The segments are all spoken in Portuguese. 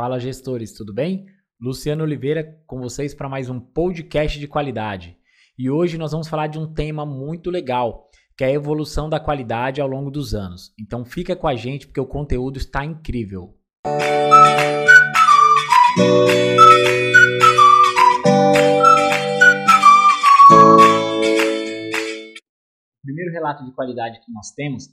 Fala gestores, tudo bem? Luciano Oliveira com vocês para mais um podcast de qualidade. E hoje nós vamos falar de um tema muito legal, que é a evolução da qualidade ao longo dos anos. Então fica com a gente porque o conteúdo está incrível. O primeiro relato de qualidade que nós temos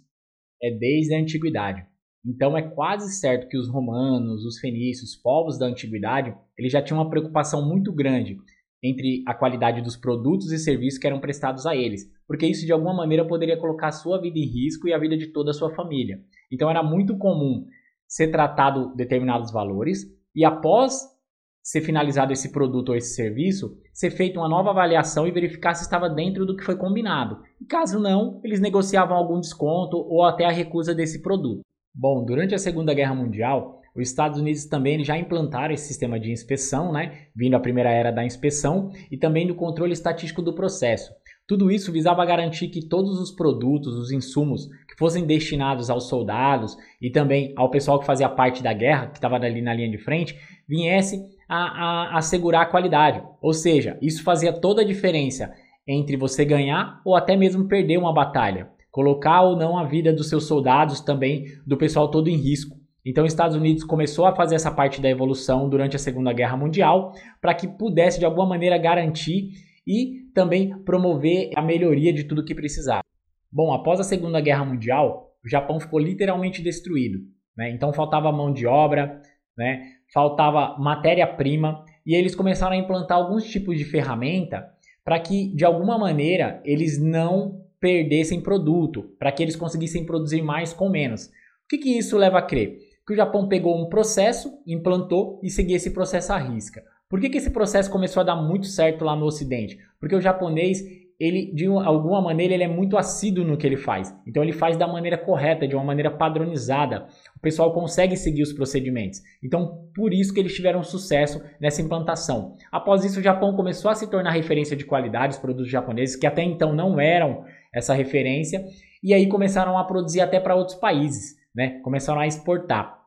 é desde a antiguidade. Então é quase certo que os romanos, os fenícios, povos da antiguidade, eles já tinham uma preocupação muito grande entre a qualidade dos produtos e serviços que eram prestados a eles, porque isso de alguma maneira poderia colocar a sua vida em risco e a vida de toda a sua família. Então era muito comum ser tratado determinados valores e após ser finalizado esse produto ou esse serviço, ser feita uma nova avaliação e verificar se estava dentro do que foi combinado. E caso não, eles negociavam algum desconto ou até a recusa desse produto. Bom, durante a Segunda Guerra Mundial, os Estados Unidos também já implantaram esse sistema de inspeção, né, vindo a primeira era da inspeção e também do controle estatístico do processo. Tudo isso visava garantir que todos os produtos, os insumos que fossem destinados aos soldados e também ao pessoal que fazia parte da guerra, que estava ali na linha de frente, viesse a, a assegurar a qualidade. Ou seja, isso fazia toda a diferença entre você ganhar ou até mesmo perder uma batalha colocar ou não a vida dos seus soldados também, do pessoal todo em risco. Então, os Estados Unidos começou a fazer essa parte da evolução durante a Segunda Guerra Mundial para que pudesse de alguma maneira garantir e também promover a melhoria de tudo que precisava. Bom, após a Segunda Guerra Mundial, o Japão ficou literalmente destruído. Né? Então, faltava mão de obra, né? faltava matéria-prima e eles começaram a implantar alguns tipos de ferramenta para que, de alguma maneira, eles não perdessem produto, para que eles conseguissem produzir mais com menos. O que, que isso leva a crer? Que o Japão pegou um processo, implantou e seguia esse processo à risca. Por que, que esse processo começou a dar muito certo lá no Ocidente? Porque o japonês ele de alguma maneira ele é muito assíduo no que ele faz. Então ele faz da maneira correta, de uma maneira padronizada. O pessoal consegue seguir os procedimentos. Então por isso que eles tiveram sucesso nessa implantação. Após isso o Japão começou a se tornar referência de qualidade, os produtos japoneses que até então não eram essa referência e aí começaram a produzir até para outros países, né? Começaram a exportar.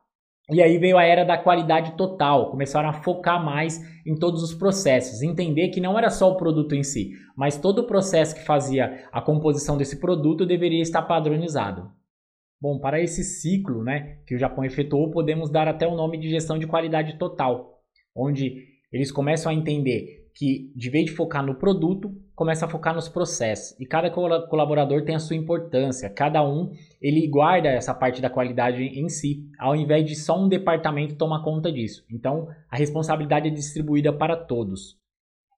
E aí veio a era da qualidade total, começaram a focar mais em todos os processos, entender que não era só o produto em si, mas todo o processo que fazia a composição desse produto deveria estar padronizado. Bom, para esse ciclo né, que o Japão efetuou, podemos dar até o nome de gestão de qualidade total, onde eles começam a entender que, de vez de focar no produto, começa a focar nos processos. E cada colaborador tem a sua importância. Cada um ele guarda essa parte da qualidade em si, ao invés de só um departamento tomar conta disso. Então, a responsabilidade é distribuída para todos.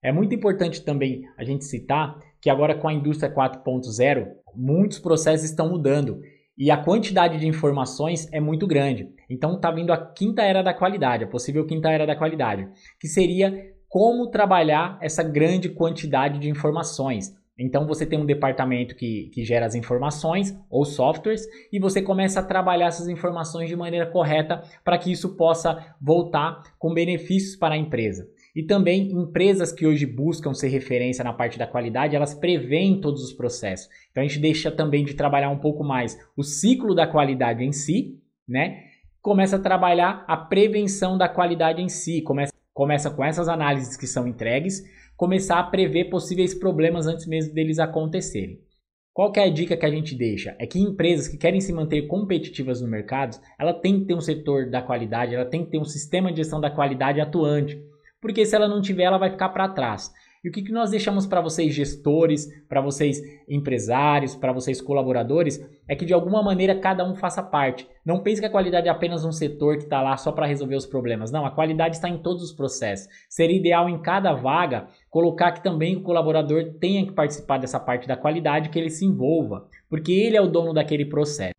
É muito importante também a gente citar que agora com a indústria 4.0, muitos processos estão mudando e a quantidade de informações é muito grande. Então está vindo a quinta era da qualidade, a possível quinta era da qualidade, que seria como trabalhar essa grande quantidade de informações. Então você tem um departamento que, que gera as informações ou softwares e você começa a trabalhar essas informações de maneira correta para que isso possa voltar com benefícios para a empresa. E também empresas que hoje buscam ser referência na parte da qualidade, elas preveem todos os processos. Então a gente deixa também de trabalhar um pouco mais o ciclo da qualidade em si, né? Começa a trabalhar a prevenção da qualidade em si, começa começa com essas análises que são entregues, começar a prever possíveis problemas antes mesmo deles acontecerem. Qual é a dica que a gente deixa? É que empresas que querem se manter competitivas no mercado, ela tem que ter um setor da qualidade, ela tem que ter um sistema de gestão da qualidade atuante, porque se ela não tiver, ela vai ficar para trás. E o que, que nós deixamos para vocês, gestores, para vocês, empresários, para vocês, colaboradores, é que de alguma maneira cada um faça parte. Não pense que a qualidade é apenas um setor que está lá só para resolver os problemas. Não, a qualidade está em todos os processos. Seria ideal em cada vaga colocar que também o colaborador tenha que participar dessa parte da qualidade, que ele se envolva, porque ele é o dono daquele processo.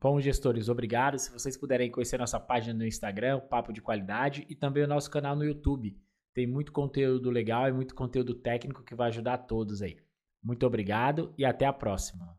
Bom, gestores, obrigado. Se vocês puderem conhecer nossa página no Instagram, Papo de Qualidade, e também o nosso canal no YouTube. Tem muito conteúdo legal e muito conteúdo técnico que vai ajudar todos aí. Muito obrigado e até a próxima.